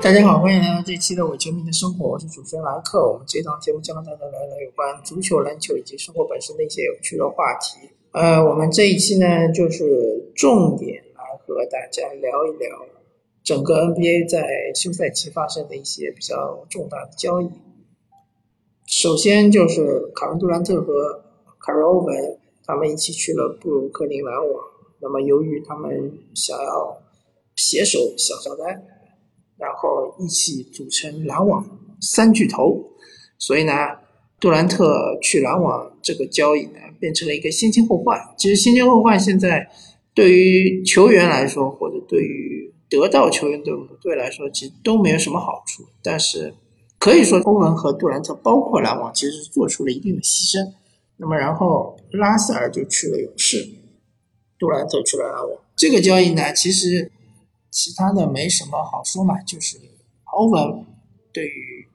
大家好，欢迎来到这期的我球迷的生活，我是主持人莱克。我们这档节目将和大家聊聊有关足球、篮球以及生活本身的一些有趣的话题。呃，我们这一期呢，就是重点来和大家聊一聊整个 NBA 在休赛期发生的一些比较重大的交易。首先就是卡文杜兰特和卡尔欧文，他们一起去了布鲁克林篮网。那么由于他们想要携手小乔丹。然后一起组成篮网三巨头，所以呢，杜兰特去篮网这个交易呢，变成了一个先签后换。其实先签后换现在对于球员来说，或者对于得到球员队伍队来说，其实都没有什么好处。但是可以说，欧文和杜兰特，包括篮网，其实是做出了一定的牺牲。那么，然后拉塞尔就去了勇士，杜兰特去了篮网。这个交易呢，其实。其他的没什么好说嘛，就是欧文对于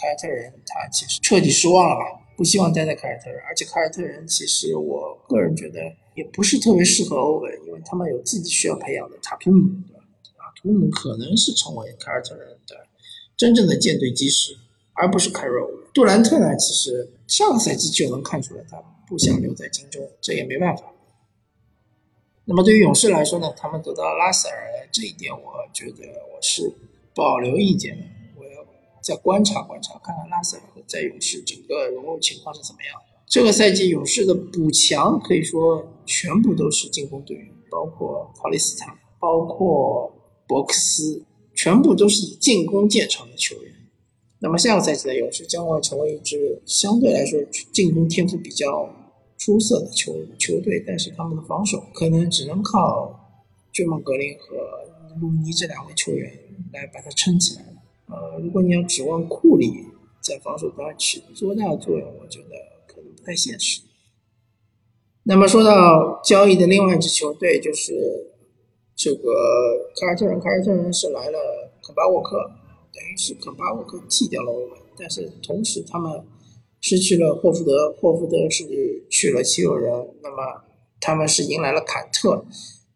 凯尔特人，他其实彻底失望了吧，不希望待在凯尔特人，而且凯尔特人其实我个人觉得也不是特别适合欧文，因为他们有自己需要培养的塔图姆，对吧？塔图姆可能是成为凯尔特人的真正的舰队基石，而不是凯尔欧。杜兰特呢，其实上个赛季就能看出来他不想留在金州，这也没办法。那么对于勇士来说呢，他们得到拉塞尔。这一点我觉得我是保留意见的，我要再观察观察，看看拉塞尔在勇士整个融入情况是怎么样。这个赛季勇士的补强可以说全部都是进攻队员，包括考利斯塔，包括博克斯，全部都是以进攻见长的球员。那么下个赛季的勇士将会成为一支相对来说进攻天赋比较出色的球球队，但是他们的防守可能只能靠。追梦格林和鲁尼这两位球员来把它撑起来。呃，如果你要指望库里在防守端起多大的作用，我觉得可能不太现实。那么说到交易的另外一支球队，就是这个凯尔特人。凯尔特人是来了肯巴沃克，等于是肯巴沃克替掉了欧文，但是同时他们失去了霍福德，霍福德是去了七六人，那么他们是迎来了坎特。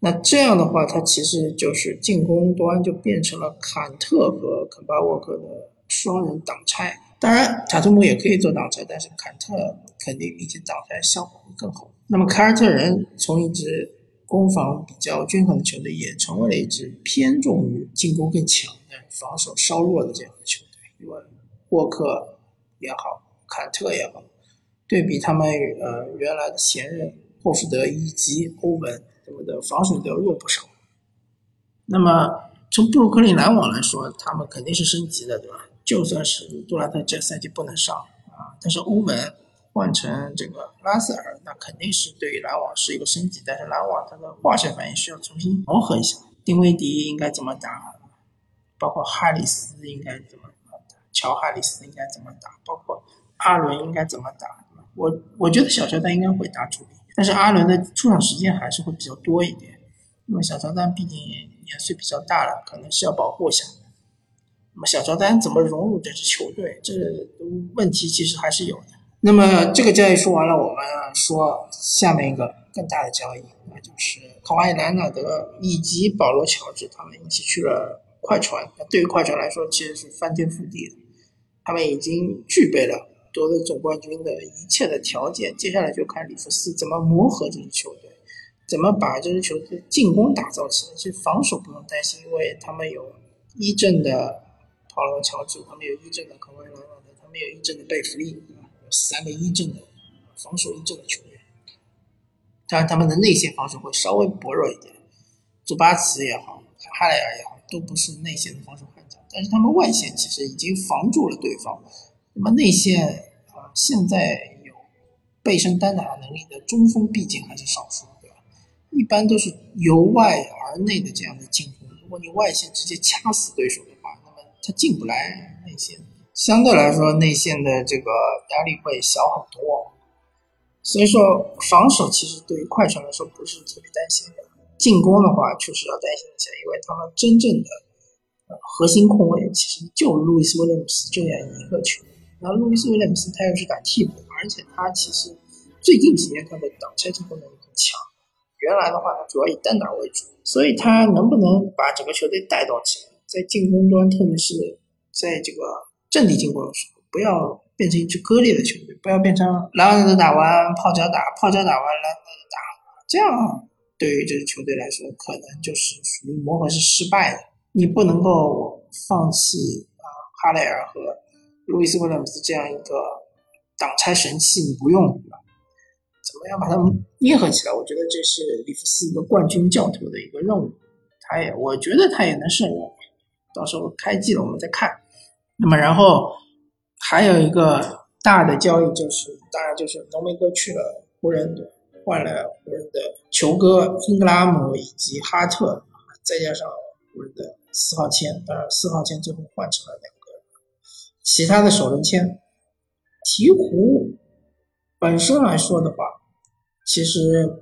那这样的话，他其实就是进攻端就变成了坎特和肯巴沃克的双人挡拆。当然，塔图姆也可以做挡拆，但是坎特肯定比起挡拆效果会更好。那么凯尔特人从一支攻防比较均衡的球队，也成为了一支偏重于进攻更强、但防守稍弱的这样的球队。因为沃克也好，坎特也好，对比他们呃原来的前任霍福德以及欧文。他们的防守都要弱不少。那么从布鲁克林篮网来说，他们肯定是升级的，对吧？就算是杜兰特这赛季不能上啊，但是欧文换成这个拉塞尔，那肯定是对于篮网是一个升级。但是篮网它的化学反应需要重新磨合一下，丁威迪应该怎么打，包括哈里斯应该怎么打，乔哈里斯应该怎么打，包括阿伦应该怎么打，我我觉得小乔丹应该会打主力。但是阿伦的出场时间还是会比较多一点，因为小乔丹毕竟年岁比较大了，可能是要保护一下。那么小乔丹怎么融入这支球队，这问题其实还是有的。那么这个交易说完了，我们说下面一个更大的交易，那就是卡瓦伊·莱纳德以及保罗·乔治他们一起去了快船。那对于快船来说，其实是翻天覆地的，他们已经具备了。夺得总冠军的一切的条件，接下来就看里弗斯怎么磨合这支球队，怎么把这支球队进攻打造起来。其实防守不用担心，因为他们有一阵的保罗·乔治，他们有一阵的科威·兰纳，他们有一阵的贝弗利，有三个一阵的防守一阵的球员。当然，他们的内线防守会稍微薄弱一点，祖巴茨也好，哈雷尔也好，都不是内线的防守悍将。但是他们外线其实已经防住了对方。那么内线啊。现在有背身单打能力的中锋，毕竟还是少数，对吧？一般都是由外而内的这样的进攻。如果你外线直接掐死对手的话，那么他进不来内线，相对来说内线的这个压力会小很多。所以说，防守其实对于快船来说不是特别担心的，进攻的话确实要担心一下，因为他们真正的核心控卫其实就路易斯威廉姆斯这样一个球员。然后路易斯威廉姆斯他又是打替补，而且他其实最近几年他的挡拆进攻能力很强。原来的话，他主要以单打为主，所以他能不能把整个球队带动起来，在进攻端，特别是在这个阵地进攻的时候，不要变成一支割裂的球队，不要变成狼人的打完泡脚打，泡脚打完狼人的打，这样对于这支球队来说，可能就是属于磨合是失败的。你不能够放弃啊，哈雷尔和路易斯威廉姆斯这样一个挡拆神器，你不用，怎么样把他们捏合起来？我觉得这是里弗斯一个冠军教头的一个任务。他也，我觉得他也能胜任。到时候开季了，我们再看。那么，然后还有一个大的交易，就是当然就是浓眉哥去了湖人，换了湖人的球哥英格拉姆以及哈特，再加上湖人的四号签。当然，四号签最后换成了两其他的首轮签。鹈鹕本身来说的话，其实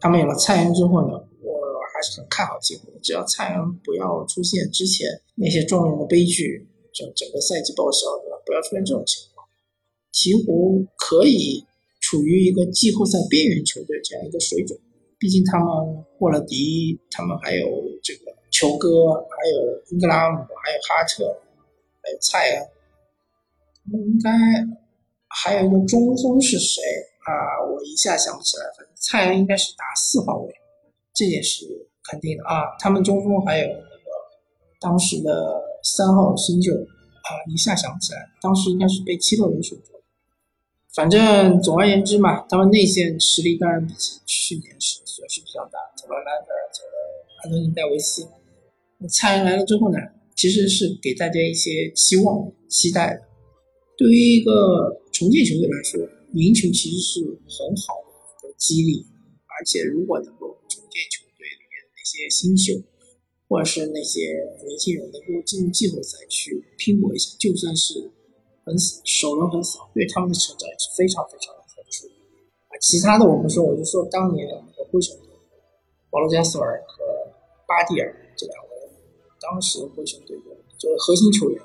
他们有了蔡恩之后呢。我还是很看好鹈鹕，只要蔡恩不要出现之前那些状元的悲剧，整整个赛季报销，对吧？不要出现这种情况，鹈鹕可以处于一个季后赛边缘球队这样一个水准。毕竟他们霍勒迪，他们还有这个球哥，还有英格拉姆，还有哈特，还有蔡恩，应该还有一个中锋是谁啊？我一下想不起来。反正蔡恩应该是打四号位，这也是。肯定的啊，他们中锋还有那个当时的三号新秀啊，一下想不起来，当时应该是被七六人选中。反正总而言之嘛，他们内线实力当然比起去年是损失比较大，走了兰德尔，走了安东尼戴维斯。蔡恩来了之后呢，其实是给大家一些期望、期待的。对于一个重建球队来说，赢球其实是很好的一个激励，而且如果能够重建球队里面那。些新秀，或者是那些年轻人能够进入季后赛去拼搏一下，就算是很首轮很少，对他们的成长也是非常非常的好处啊。其他的我不说，我就说当年和灰熊队保罗加索尔和巴蒂尔这两位，当时灰熊队的作为核心球员，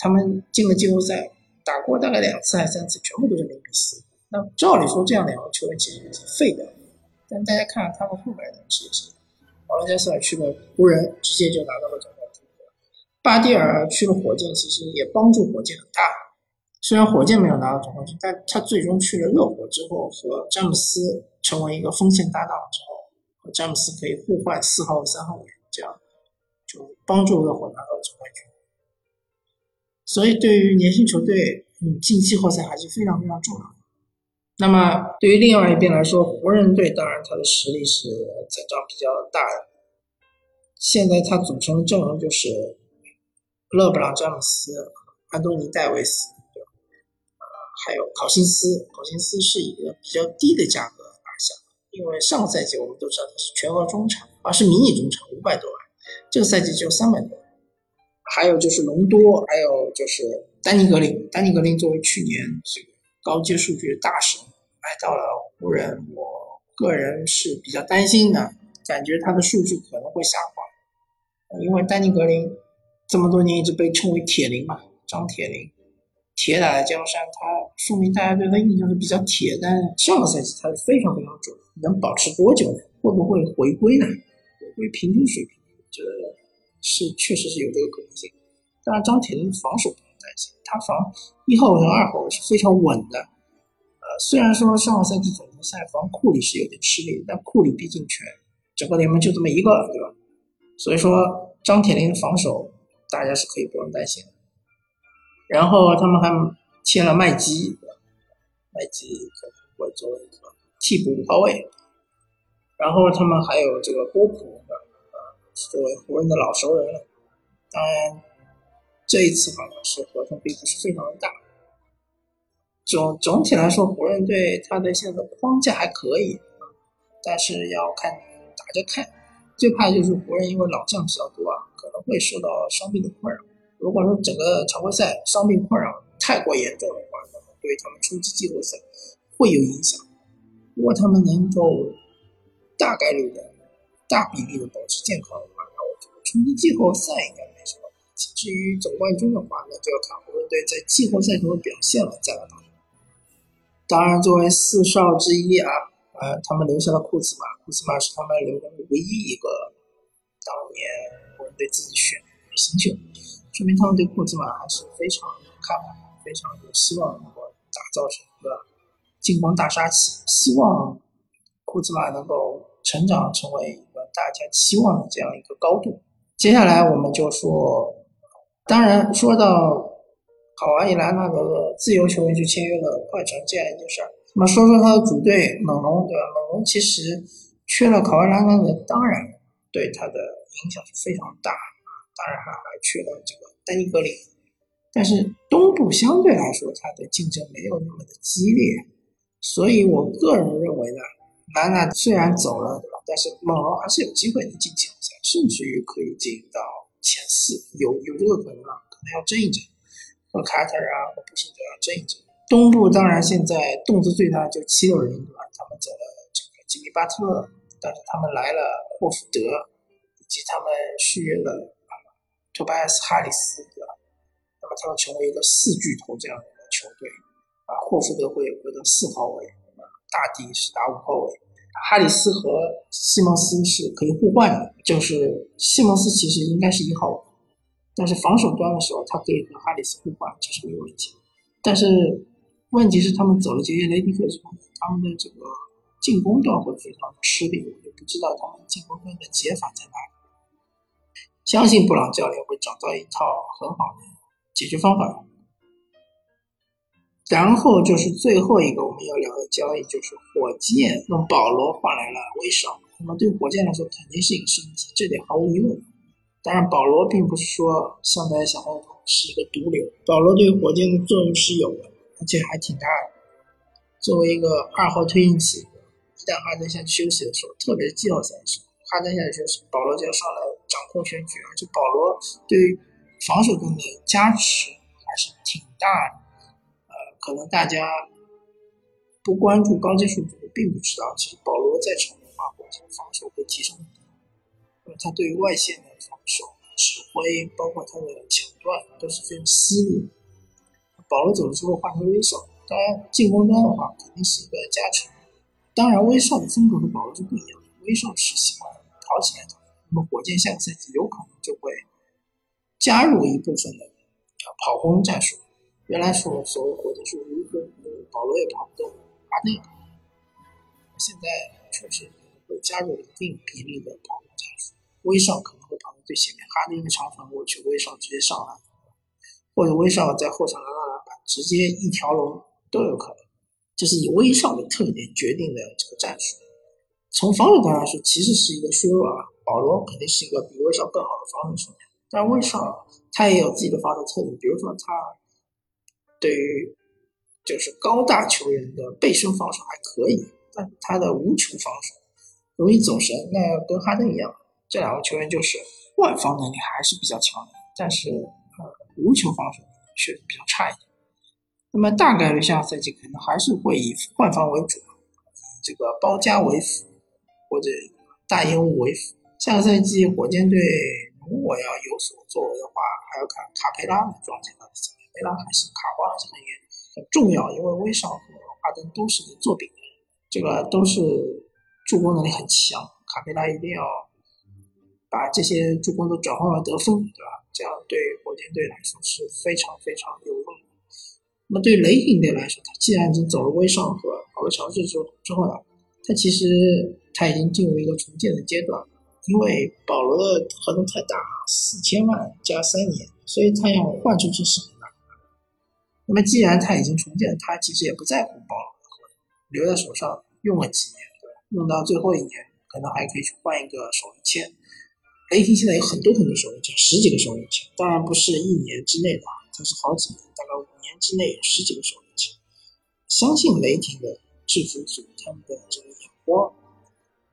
他们进了季后赛，打过大概两次还是三次，全部都是零比四。那照理说，这样两个球员其实是废的，但大家看他们后面的职业生涯。保罗加斯尔去了湖人，直接就拿到了总冠军。巴蒂尔去了火箭，其实也帮助火箭很大。虽然火箭没有拿到总冠军，但他最终去了热火之后，和詹姆斯成为一个锋线搭档之后，和詹姆斯可以互换四号和三号位，这样就帮助热火拿。所以，对于年轻球队，嗯，进季后赛还是非常非常重要的。那么，对于另外一边来说，湖人队当然他的实力是增长比较大的。现在他组成的阵容就是勒布朗·詹姆斯、安东尼·戴维斯，对吧？还有考辛斯。考辛斯是一个比较低的价格拿下，因为上个赛季我们都知道他是全额中产，而是迷你中产，五百多万。这个赛季只有三百多万。还有就是隆多，还有就是丹尼·格林。丹尼·格林作为去年这个高阶数据的大神。来到了湖人，我个人是比较担心的，感觉他的数据可能会下滑，因为丹尼格林这么多年一直被称为铁林嘛，张铁林，铁打的江山，他说明大家对他印象是比较铁，但上个赛季他是非常非常准，能保持多久呢？会不会回归呢？回归平均水平？这是确实是有这个可能性。当然，张铁林防守不用担心，他防一号和二号是非常稳的。虽然说上个赛季总决赛防库里是有点吃力，但库里毕竟全整个联盟就这么一个，对吧？所以说张铁林防守大家是可以不用担心的。然后他们还签了麦基，麦基可能会作为一个替补五号位。然后他们还有这个波普，呃，作为湖人的老熟人了。当然，这一次好像是合同并不是非常的大。总总体来说，湖人队他的现在的框架还可以，但是要看打着看。最怕就是湖人因为老将比较多啊，可能会受到伤病的困扰。如果说整个常规赛伤病困扰太过严重的话，那么对他们冲击季后赛会有影响。如果他们能够大概率的、大比例的保持健康的话，那我觉得冲击季后赛应该没什么。至于总冠军的话，那就要看湖人队在季后赛中的表现了，再来。当然，作为四少之一啊，呃，他们留下了库兹马，库兹马是他们留的唯一一个当年湖人队自己选的新秀，说明他们对库兹马还是非常有看法，非常有希望能够打造成一个进攻大杀器，希望库兹马能够成长成为一个大家期望的这样一个高度。接下来我们就说，当然说到考完以来，那个自由球员去签约了快船这样一件事儿。那么说说他的主队猛龙，对吧？猛龙其实缺了考完兰德，当然对他的影响是非常大。当然还还缺了这个丹尼格林，但是东部相对来说，它的竞争没有那么的激烈。所以我个人认为呢，兰纳虽然走了，对吧？但是猛龙还是有机会能进季后赛，甚至于可以进到前四，有有这个可能啊，可能要争一争，和卡特啊和步行者要争一争。东部当然现在动作最大就七六人对吧？他们走了这个吉米巴特，但是他们来了霍福德，以及他们续约了托拜斯哈里斯对吧？那么他们成为一个四巨头这样的球队啊。霍福德会回到四号位，大帝是打五号位，哈里斯和西蒙斯是可以互换的，就是西蒙斯其实应该是一号，但是防守端的时候他可以和哈里斯互换，这是没有问题，但是。问题是他们走了杰耶雷迪克之后，他们的这个进攻端会非常吃力，我就不知道他们进攻端的解法在哪里。相信布朗教练会找到一套很好的解决方法。然后就是最后一个我们要聊的交易，就是火箭用保罗换来了威少。那么对火箭来说肯定是一个升级，这点毫无疑问。当然，保罗并不是说像大家想象中是一个毒瘤，保罗对火箭的作用是有的。而且还挺大的。作为一个二号推进器，一旦哈登下去休息的时候，特别是季后赛的时候，哈登下去休息，保罗就要上来掌控全局。而且保罗对防守端的加持还是挺大的。可能大家不关注高阶数据，并不知道，其实保罗在场的话，火箭防守会提升很多。那么他对于外线的防守、指挥，包括他的抢断，都是非常犀利。保罗走了之后换成威少，当然进攻端的话肯定是一个加成。当然威少的风格和保罗是不一样，威少是喜欢跑起来的。那么火箭下个赛季有可能就会加入一部分的跑轰战术。原来说所谓火箭是无锋，保罗也跑不动，哈登也跑不动。现在确实会加入一定比例的跑轰战术，威少可能会跑到最前面，哈登一个长传过去，威少直接上来，或者威少在后场拿到篮板，直接一条龙都有可能。这是以威少的特点决定的这个战术。从防守端来说，其实是一个削弱啊。保罗肯定是一个比威少更好的防守球员，但威少他也有自己的防守特点，比如说他对于就是高大球员的背身防守还可以，但他的无球防守容易走神。那跟哈登一样，这两个球员就是外防能力还是比较强的，但是呃。无球防守却比较差一点，那么大概率下赛季可能还是会以换防为主，以这个包夹为辅，或者大烟雾为辅。下个赛季火箭队如果要有所作为的话，还要看卡佩拉的状态到底怎么样。佩拉还是卡这个也很重要，因为威少和哈登都是做饼的，这个都是助攻能力很强，卡佩拉一定要把这些助攻都转换为得分，对吧？这样对火箭队来说是非常非常有用的。那么对雷霆队来说，他既然已经走了威少和保罗乔治之之后呢，他其实他已经进入一个重建的阶段。因为保罗的合同太大，四千万加三年，所以他要换出去是。那么既然他已经重建，他其实也不在乎保留的合同，留在手上用了几年，对吧？用到最后一年，可能还可以去换一个首签。雷霆现在有很多很多首轮签，十几个首轮签，当然不是一年之内的，它是好几年，大概五年之内有十几个首轮签。相信雷霆的制服组他们的这个眼光，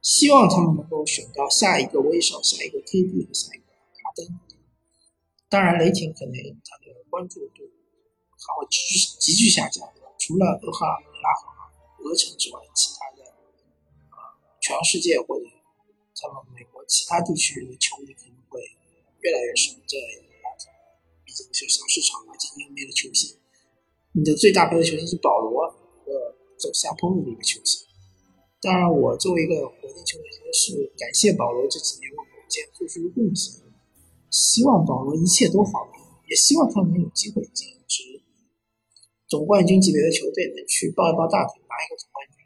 希望他们能够选到下一个威少、下一个 KD 和下一个哈登。当然，雷霆可能他的关注度还会急剧急剧下降。除了俄亥拉和俄城之外，其他的啊，全世界或者他们美国。其他地区的球迷可能会越来越少，这毕竟是小市场嘛，今年没了球星，你的最大牌的球星是保罗，呃走下坡路的一个球星。当然，我作为一个火箭球迷，是感谢保罗这几年为火箭做出的贡献。希望保罗一切都好，也希望他能有机会进总冠军级别的球队，能去抱一抱大腿，拿一个总冠军。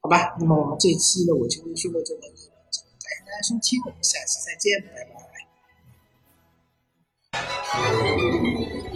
好吧，那么我们这一期的我就会说到这里，感谢大家收听，我们下期再见，拜拜。